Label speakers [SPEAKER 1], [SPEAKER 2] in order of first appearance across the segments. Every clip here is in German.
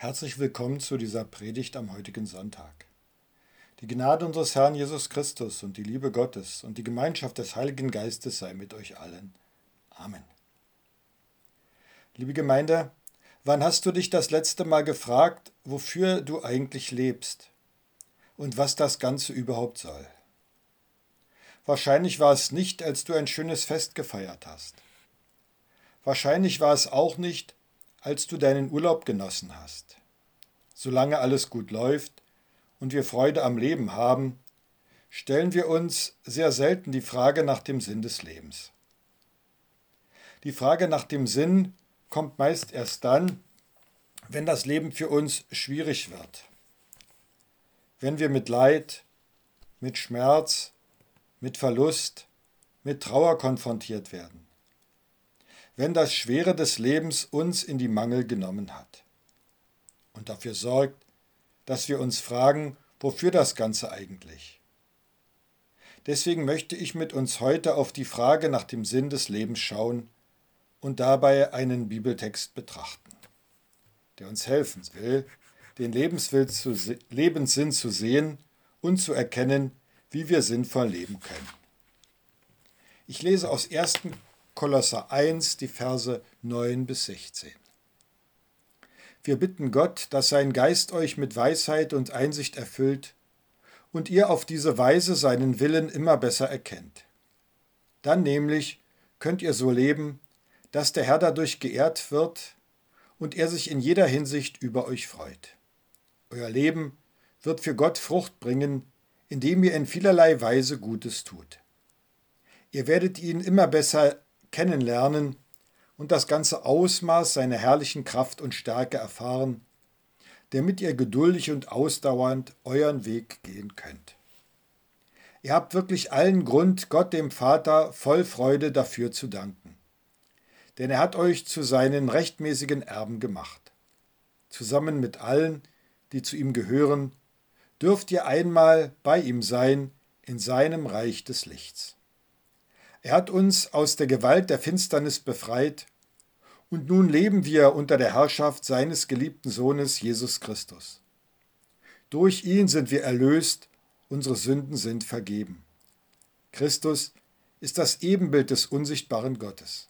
[SPEAKER 1] Herzlich willkommen zu dieser Predigt am heutigen Sonntag. Die Gnade unseres Herrn Jesus Christus und die Liebe Gottes und die Gemeinschaft des Heiligen Geistes sei mit euch allen. Amen. Liebe Gemeinde, wann hast du dich das letzte Mal gefragt, wofür du eigentlich lebst und was das Ganze überhaupt soll? Wahrscheinlich war es nicht, als du ein schönes Fest gefeiert hast. Wahrscheinlich war es auch nicht, als du deinen Urlaub genossen hast. Solange alles gut läuft und wir Freude am Leben haben, stellen wir uns sehr selten die Frage nach dem Sinn des Lebens. Die Frage nach dem Sinn kommt meist erst dann, wenn das Leben für uns schwierig wird. Wenn wir mit Leid, mit Schmerz, mit Verlust, mit Trauer konfrontiert werden wenn das Schwere des Lebens uns in die Mangel genommen hat und dafür sorgt, dass wir uns fragen, wofür das Ganze eigentlich? Deswegen möchte ich mit uns heute auf die Frage nach dem Sinn des Lebens schauen und dabei einen Bibeltext betrachten, der uns helfen will, den Lebenssinn zu sehen und zu erkennen, wie wir sinnvoll leben können. Ich lese aus 1. Kolosser 1, die Verse 9 bis 16. Wir bitten Gott, dass sein Geist euch mit Weisheit und Einsicht erfüllt und ihr auf diese Weise seinen Willen immer besser erkennt. Dann nämlich könnt ihr so leben, dass der Herr dadurch geehrt wird und er sich in jeder Hinsicht über euch freut. Euer Leben wird für Gott Frucht bringen, indem ihr in vielerlei Weise Gutes tut. Ihr werdet ihn immer besser kennenlernen und das ganze Ausmaß seiner herrlichen Kraft und Stärke erfahren, damit ihr geduldig und ausdauernd euren Weg gehen könnt. Ihr habt wirklich allen Grund, Gott dem Vater voll Freude dafür zu danken. Denn er hat euch zu seinen rechtmäßigen Erben gemacht. Zusammen mit allen, die zu ihm gehören, dürft ihr einmal bei ihm sein in seinem Reich des Lichts. Er hat uns aus der Gewalt der Finsternis befreit und nun leben wir unter der Herrschaft seines geliebten Sohnes Jesus Christus. Durch ihn sind wir erlöst, unsere Sünden sind vergeben. Christus ist das Ebenbild des unsichtbaren Gottes.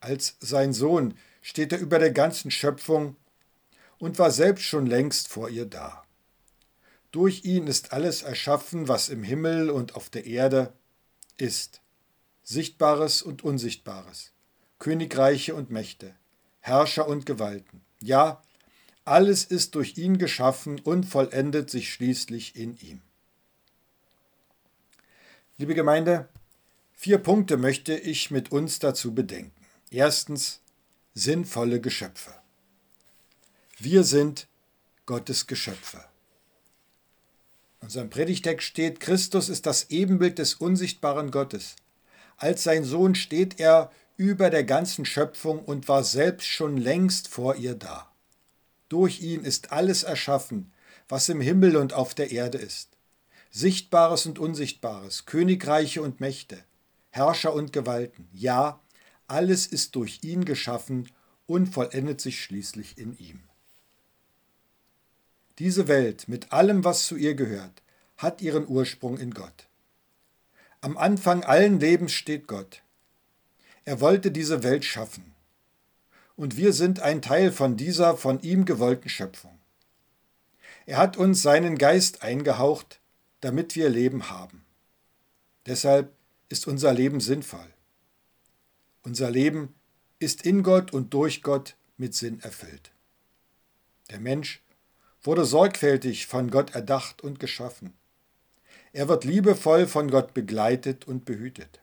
[SPEAKER 1] Als sein Sohn steht er über der ganzen Schöpfung und war selbst schon längst vor ihr da. Durch ihn ist alles erschaffen, was im Himmel und auf der Erde ist. Sichtbares und Unsichtbares, Königreiche und Mächte, Herrscher und Gewalten. Ja, alles ist durch ihn geschaffen und vollendet sich schließlich in ihm. Liebe Gemeinde, vier Punkte möchte ich mit uns dazu bedenken. Erstens, sinnvolle Geschöpfe. Wir sind Gottes Geschöpfe. In unserem Predigtext steht, Christus ist das Ebenbild des unsichtbaren Gottes. Als sein Sohn steht er über der ganzen Schöpfung und war selbst schon längst vor ihr da. Durch ihn ist alles erschaffen, was im Himmel und auf der Erde ist. Sichtbares und Unsichtbares, Königreiche und Mächte, Herrscher und Gewalten. Ja, alles ist durch ihn geschaffen und vollendet sich schließlich in ihm. Diese Welt mit allem, was zu ihr gehört, hat ihren Ursprung in Gott. Am Anfang allen Lebens steht Gott. Er wollte diese Welt schaffen. Und wir sind ein Teil von dieser von ihm gewollten Schöpfung. Er hat uns seinen Geist eingehaucht, damit wir Leben haben. Deshalb ist unser Leben sinnvoll. Unser Leben ist in Gott und durch Gott mit Sinn erfüllt. Der Mensch wurde sorgfältig von Gott erdacht und geschaffen. Er wird liebevoll von Gott begleitet und behütet.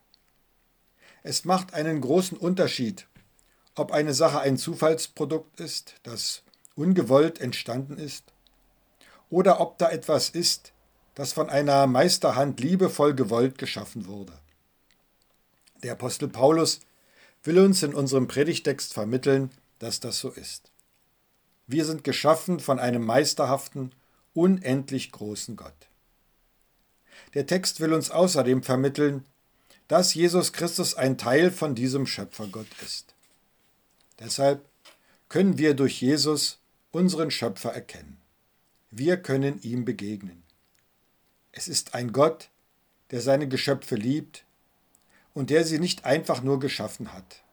[SPEAKER 1] Es macht einen großen Unterschied, ob eine Sache ein Zufallsprodukt ist, das ungewollt entstanden ist, oder ob da etwas ist, das von einer Meisterhand liebevoll gewollt geschaffen wurde. Der Apostel Paulus will uns in unserem Predigtext vermitteln, dass das so ist. Wir sind geschaffen von einem meisterhaften, unendlich großen Gott. Der Text will uns außerdem vermitteln, dass Jesus Christus ein Teil von diesem Schöpfergott ist. Deshalb können wir durch Jesus unseren Schöpfer erkennen. Wir können ihm begegnen. Es ist ein Gott, der seine Geschöpfe liebt und der sie nicht einfach nur geschaffen hat,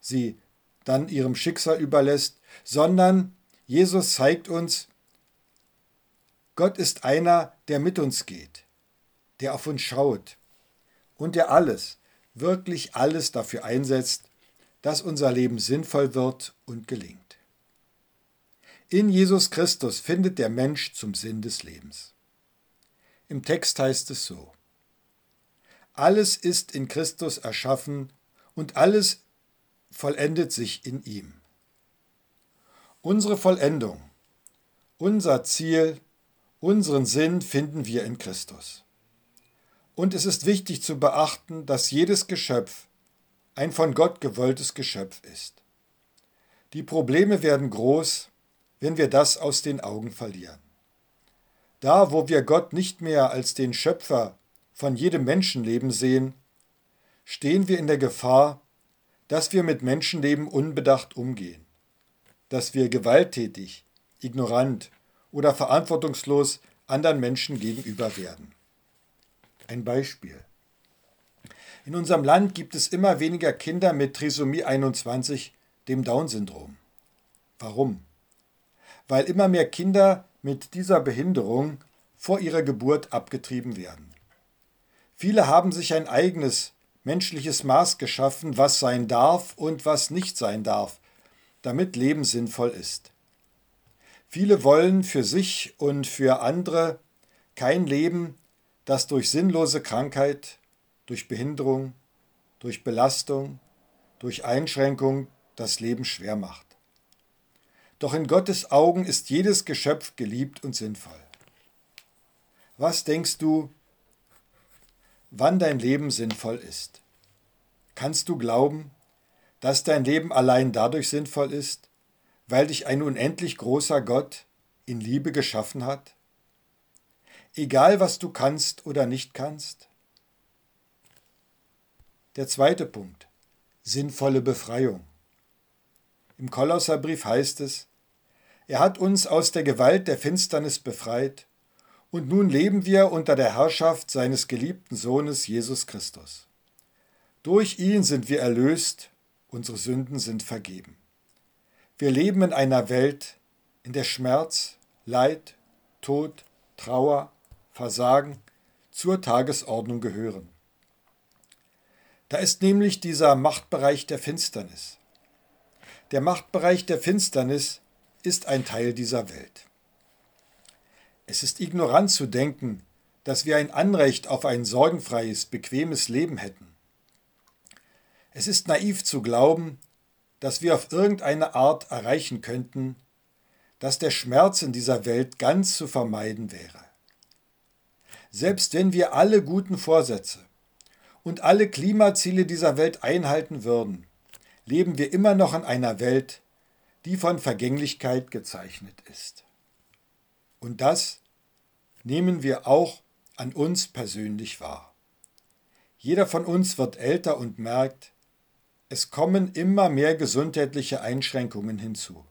[SPEAKER 1] sie dann ihrem Schicksal überlässt, sondern Jesus zeigt uns, Gott ist einer, der mit uns geht, der auf uns schaut und der alles, wirklich alles dafür einsetzt, dass unser Leben sinnvoll wird und gelingt. In Jesus Christus findet der Mensch zum Sinn des Lebens. Im Text heißt es so. Alles ist in Christus erschaffen und alles vollendet sich in ihm. Unsere Vollendung, unser Ziel, unseren Sinn finden wir in Christus. Und es ist wichtig zu beachten, dass jedes Geschöpf ein von Gott gewolltes Geschöpf ist. Die Probleme werden groß, wenn wir das aus den Augen verlieren. Da, wo wir Gott nicht mehr als den Schöpfer von jedem Menschenleben sehen, stehen wir in der Gefahr, dass wir mit Menschenleben unbedacht umgehen, dass wir gewalttätig, ignorant oder verantwortungslos anderen Menschen gegenüber werden. Ein Beispiel. In unserem Land gibt es immer weniger Kinder mit Trisomie 21, dem Down-Syndrom. Warum? Weil immer mehr Kinder mit dieser Behinderung vor ihrer Geburt abgetrieben werden. Viele haben sich ein eigenes menschliches Maß geschaffen, was sein darf und was nicht sein darf, damit Leben sinnvoll ist. Viele wollen für sich und für andere kein Leben, das durch sinnlose Krankheit, durch Behinderung, durch Belastung, durch Einschränkung das Leben schwer macht. Doch in Gottes Augen ist jedes Geschöpf geliebt und sinnvoll. Was denkst du, wann dein Leben sinnvoll ist? Kannst du glauben, dass dein Leben allein dadurch sinnvoll ist, weil dich ein unendlich großer Gott in Liebe geschaffen hat? Egal was du kannst oder nicht kannst? Der zweite Punkt. Sinnvolle Befreiung. Im Kolosserbrief heißt es, er hat uns aus der Gewalt der Finsternis befreit, und nun leben wir unter der Herrschaft seines geliebten Sohnes Jesus Christus. Durch ihn sind wir erlöst, unsere Sünden sind vergeben. Wir leben in einer Welt, in der Schmerz, Leid, Tod, Trauer, Versagen zur Tagesordnung gehören. Da ist nämlich dieser Machtbereich der Finsternis. Der Machtbereich der Finsternis ist ein Teil dieser Welt. Es ist ignorant zu denken, dass wir ein Anrecht auf ein sorgenfreies, bequemes Leben hätten. Es ist naiv zu glauben, dass wir auf irgendeine Art erreichen könnten, dass der Schmerz in dieser Welt ganz zu vermeiden wäre. Selbst wenn wir alle guten Vorsätze und alle Klimaziele dieser Welt einhalten würden, leben wir immer noch in einer Welt, die von Vergänglichkeit gezeichnet ist. Und das nehmen wir auch an uns persönlich wahr. Jeder von uns wird älter und merkt, es kommen immer mehr gesundheitliche Einschränkungen hinzu.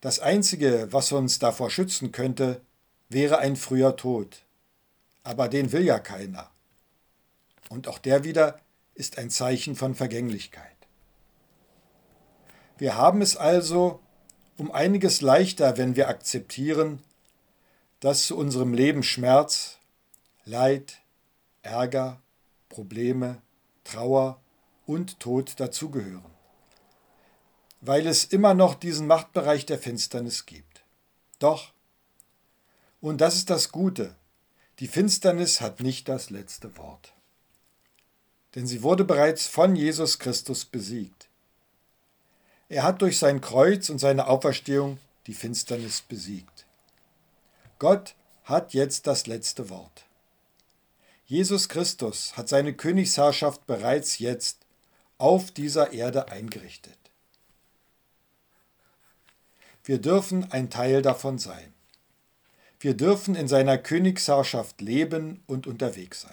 [SPEAKER 1] Das Einzige, was uns davor schützen könnte, wäre ein früher Tod. Aber den will ja keiner. Und auch der wieder ist ein Zeichen von Vergänglichkeit. Wir haben es also um einiges leichter, wenn wir akzeptieren, dass zu unserem Leben Schmerz, Leid, Ärger, Probleme, Trauer und Tod dazugehören, weil es immer noch diesen Machtbereich der Finsternis gibt. Doch, und das ist das Gute, die Finsternis hat nicht das letzte Wort. Denn sie wurde bereits von Jesus Christus besiegt. Er hat durch sein Kreuz und seine Auferstehung die Finsternis besiegt. Gott hat jetzt das letzte Wort. Jesus Christus hat seine Königsherrschaft bereits jetzt auf dieser Erde eingerichtet. Wir dürfen ein Teil davon sein. Wir dürfen in seiner Königsherrschaft leben und unterwegs sein.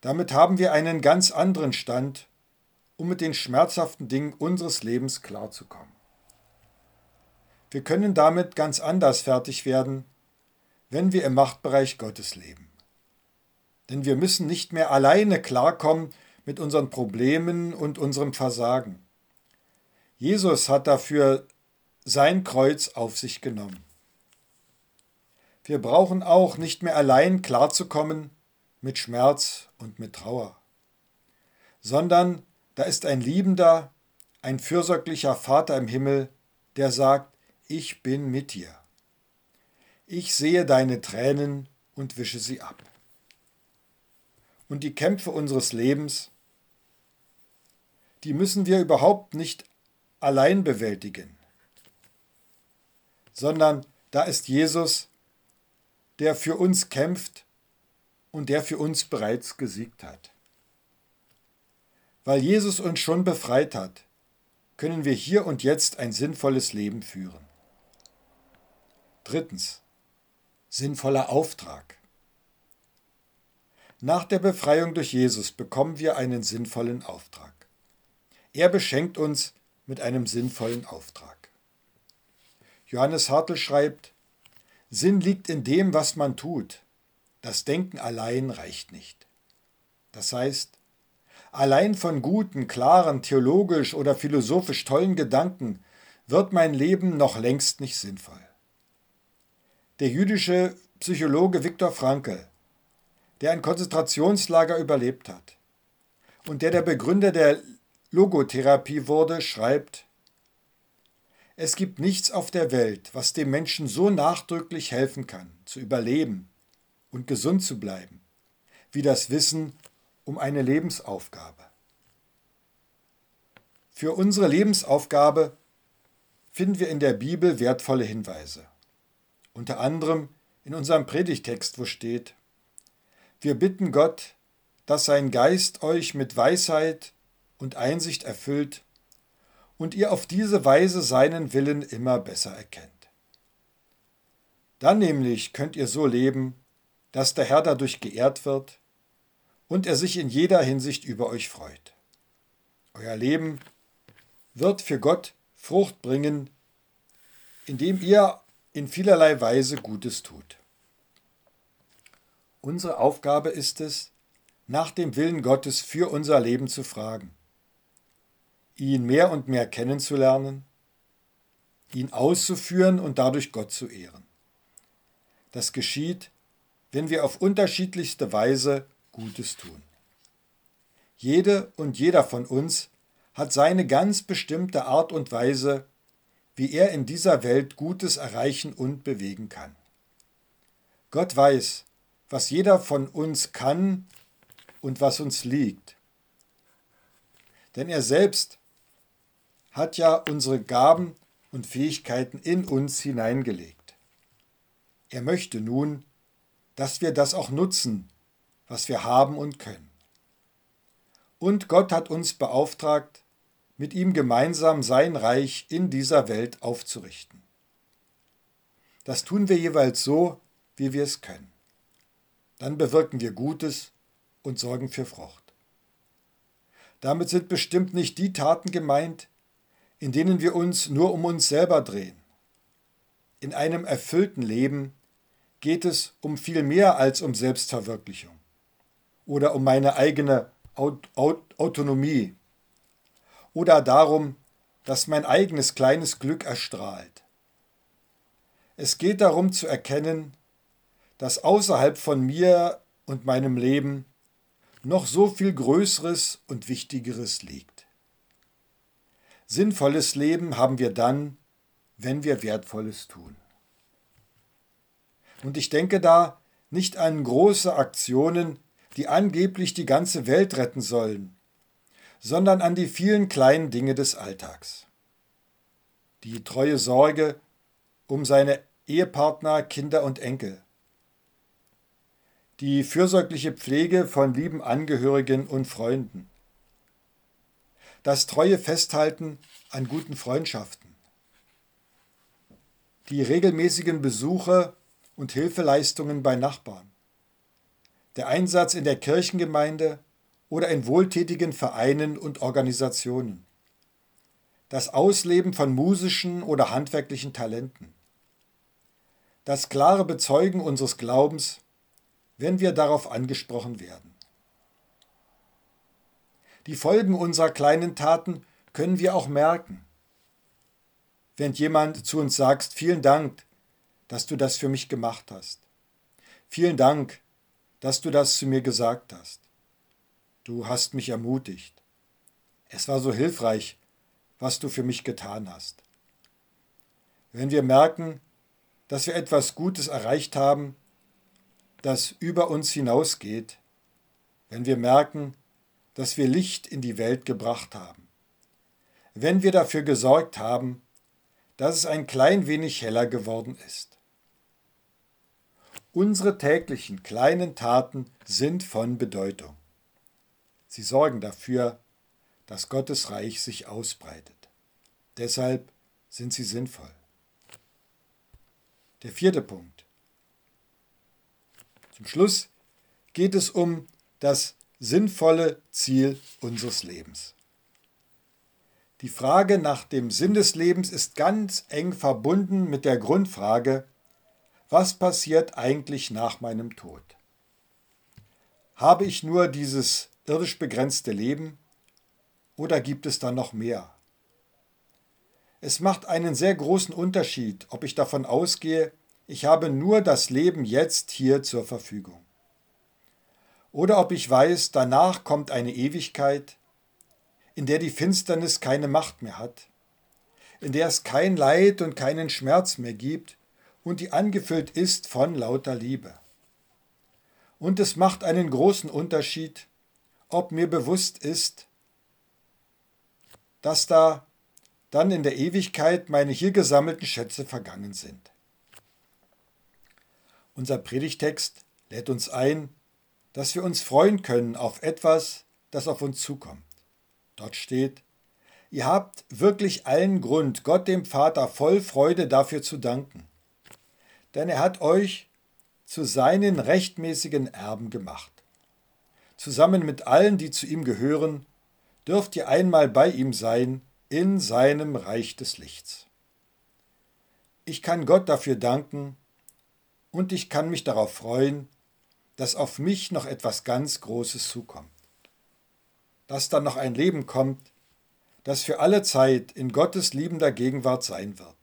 [SPEAKER 1] Damit haben wir einen ganz anderen Stand um mit den schmerzhaften Dingen unseres Lebens klarzukommen. Wir können damit ganz anders fertig werden, wenn wir im Machtbereich Gottes leben. Denn wir müssen nicht mehr alleine klarkommen mit unseren Problemen und unserem Versagen. Jesus hat dafür sein Kreuz auf sich genommen. Wir brauchen auch nicht mehr allein klarzukommen mit Schmerz und mit Trauer, sondern da ist ein liebender, ein fürsorglicher Vater im Himmel, der sagt, ich bin mit dir. Ich sehe deine Tränen und wische sie ab. Und die Kämpfe unseres Lebens, die müssen wir überhaupt nicht allein bewältigen, sondern da ist Jesus, der für uns kämpft und der für uns bereits gesiegt hat. Weil Jesus uns schon befreit hat, können wir hier und jetzt ein sinnvolles Leben führen. Drittens. Sinnvoller Auftrag. Nach der Befreiung durch Jesus bekommen wir einen sinnvollen Auftrag. Er beschenkt uns mit einem sinnvollen Auftrag. Johannes Hartl schreibt, Sinn liegt in dem, was man tut. Das Denken allein reicht nicht. Das heißt, allein von guten, klaren, theologisch oder philosophisch tollen Gedanken wird mein Leben noch längst nicht sinnvoll. Der jüdische Psychologe Viktor Frankl, der ein Konzentrationslager überlebt hat und der der Begründer der Logotherapie wurde, schreibt, es gibt nichts auf der Welt, was dem Menschen so nachdrücklich helfen kann, zu überleben und gesund zu bleiben, wie das Wissen um eine Lebensaufgabe. Für unsere Lebensaufgabe finden wir in der Bibel wertvolle Hinweise. Unter anderem in unserem Predigtext, wo steht, wir bitten Gott, dass sein Geist euch mit Weisheit und Einsicht erfüllt und ihr auf diese Weise seinen Willen immer besser erkennt. Dann nämlich könnt ihr so leben, dass der Herr dadurch geehrt wird und er sich in jeder Hinsicht über euch freut. Euer Leben wird für Gott Frucht bringen, indem ihr in vielerlei Weise Gutes tut. Unsere Aufgabe ist es, nach dem Willen Gottes für unser Leben zu fragen ihn mehr und mehr kennenzulernen, ihn auszuführen und dadurch Gott zu ehren. Das geschieht, wenn wir auf unterschiedlichste Weise Gutes tun. Jede und jeder von uns hat seine ganz bestimmte Art und Weise, wie er in dieser Welt Gutes erreichen und bewegen kann. Gott weiß, was jeder von uns kann und was uns liegt. Denn er selbst hat ja unsere Gaben und Fähigkeiten in uns hineingelegt. Er möchte nun, dass wir das auch nutzen, was wir haben und können. Und Gott hat uns beauftragt, mit ihm gemeinsam sein Reich in dieser Welt aufzurichten. Das tun wir jeweils so, wie wir es können. Dann bewirken wir Gutes und sorgen für Frucht. Damit sind bestimmt nicht die Taten gemeint, in denen wir uns nur um uns selber drehen. In einem erfüllten Leben geht es um viel mehr als um Selbstverwirklichung oder um meine eigene Aut Aut Autonomie oder darum, dass mein eigenes kleines Glück erstrahlt. Es geht darum zu erkennen, dass außerhalb von mir und meinem Leben noch so viel Größeres und Wichtigeres liegt. Sinnvolles Leben haben wir dann, wenn wir Wertvolles tun. Und ich denke da nicht an große Aktionen, die angeblich die ganze Welt retten sollen, sondern an die vielen kleinen Dinge des Alltags. Die treue Sorge um seine Ehepartner, Kinder und Enkel. Die fürsorgliche Pflege von lieben Angehörigen und Freunden das treue Festhalten an guten Freundschaften, die regelmäßigen Besuche und Hilfeleistungen bei Nachbarn, der Einsatz in der Kirchengemeinde oder in wohltätigen Vereinen und Organisationen, das Ausleben von musischen oder handwerklichen Talenten, das klare Bezeugen unseres Glaubens, wenn wir darauf angesprochen werden. Die Folgen unserer kleinen Taten können wir auch merken. Wenn jemand zu uns sagt, vielen Dank, dass du das für mich gemacht hast. Vielen Dank, dass du das zu mir gesagt hast. Du hast mich ermutigt. Es war so hilfreich, was du für mich getan hast. Wenn wir merken, dass wir etwas Gutes erreicht haben, das über uns hinausgeht, wenn wir merken, dass wir Licht in die Welt gebracht haben, wenn wir dafür gesorgt haben, dass es ein klein wenig heller geworden ist. Unsere täglichen kleinen Taten sind von Bedeutung. Sie sorgen dafür, dass Gottes Reich sich ausbreitet. Deshalb sind sie sinnvoll. Der vierte Punkt. Zum Schluss geht es um das sinnvolle Ziel unseres Lebens. Die Frage nach dem Sinn des Lebens ist ganz eng verbunden mit der Grundfrage, was passiert eigentlich nach meinem Tod? Habe ich nur dieses irdisch begrenzte Leben oder gibt es da noch mehr? Es macht einen sehr großen Unterschied, ob ich davon ausgehe, ich habe nur das Leben jetzt hier zur Verfügung. Oder ob ich weiß, danach kommt eine Ewigkeit, in der die Finsternis keine Macht mehr hat, in der es kein Leid und keinen Schmerz mehr gibt und die angefüllt ist von lauter Liebe. Und es macht einen großen Unterschied, ob mir bewusst ist, dass da dann in der Ewigkeit meine hier gesammelten Schätze vergangen sind. Unser Predigtext lädt uns ein, dass wir uns freuen können auf etwas, das auf uns zukommt. Dort steht, ihr habt wirklich allen Grund, Gott dem Vater voll Freude dafür zu danken, denn er hat euch zu seinen rechtmäßigen Erben gemacht. Zusammen mit allen, die zu ihm gehören, dürft ihr einmal bei ihm sein in seinem Reich des Lichts. Ich kann Gott dafür danken und ich kann mich darauf freuen, dass auf mich noch etwas ganz Großes zukommt. Dass dann noch ein Leben kommt, das für alle Zeit in Gottes liebender Gegenwart sein wird.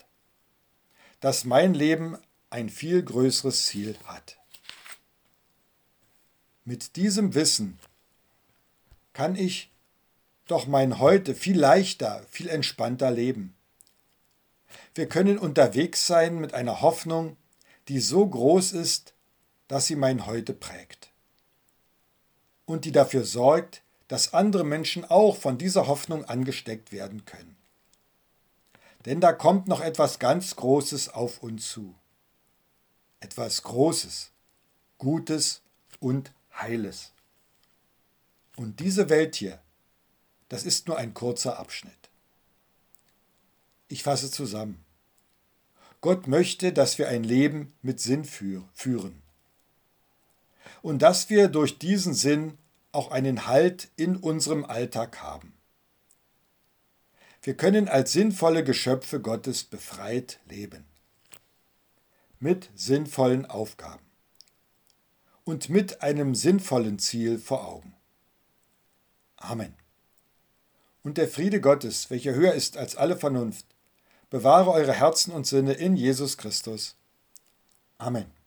[SPEAKER 1] Dass mein Leben ein viel größeres Ziel hat. Mit diesem Wissen kann ich doch mein Heute viel leichter, viel entspannter leben. Wir können unterwegs sein mit einer Hoffnung, die so groß ist, dass sie mein Heute prägt. Und die dafür sorgt, dass andere Menschen auch von dieser Hoffnung angesteckt werden können. Denn da kommt noch etwas ganz Großes auf uns zu. Etwas Großes, Gutes und Heiles. Und diese Welt hier, das ist nur ein kurzer Abschnitt. Ich fasse zusammen. Gott möchte, dass wir ein Leben mit Sinn führen. Und dass wir durch diesen Sinn auch einen Halt in unserem Alltag haben. Wir können als sinnvolle Geschöpfe Gottes befreit leben. Mit sinnvollen Aufgaben. Und mit einem sinnvollen Ziel vor Augen. Amen. Und der Friede Gottes, welcher höher ist als alle Vernunft, bewahre eure Herzen und Sinne in Jesus Christus. Amen.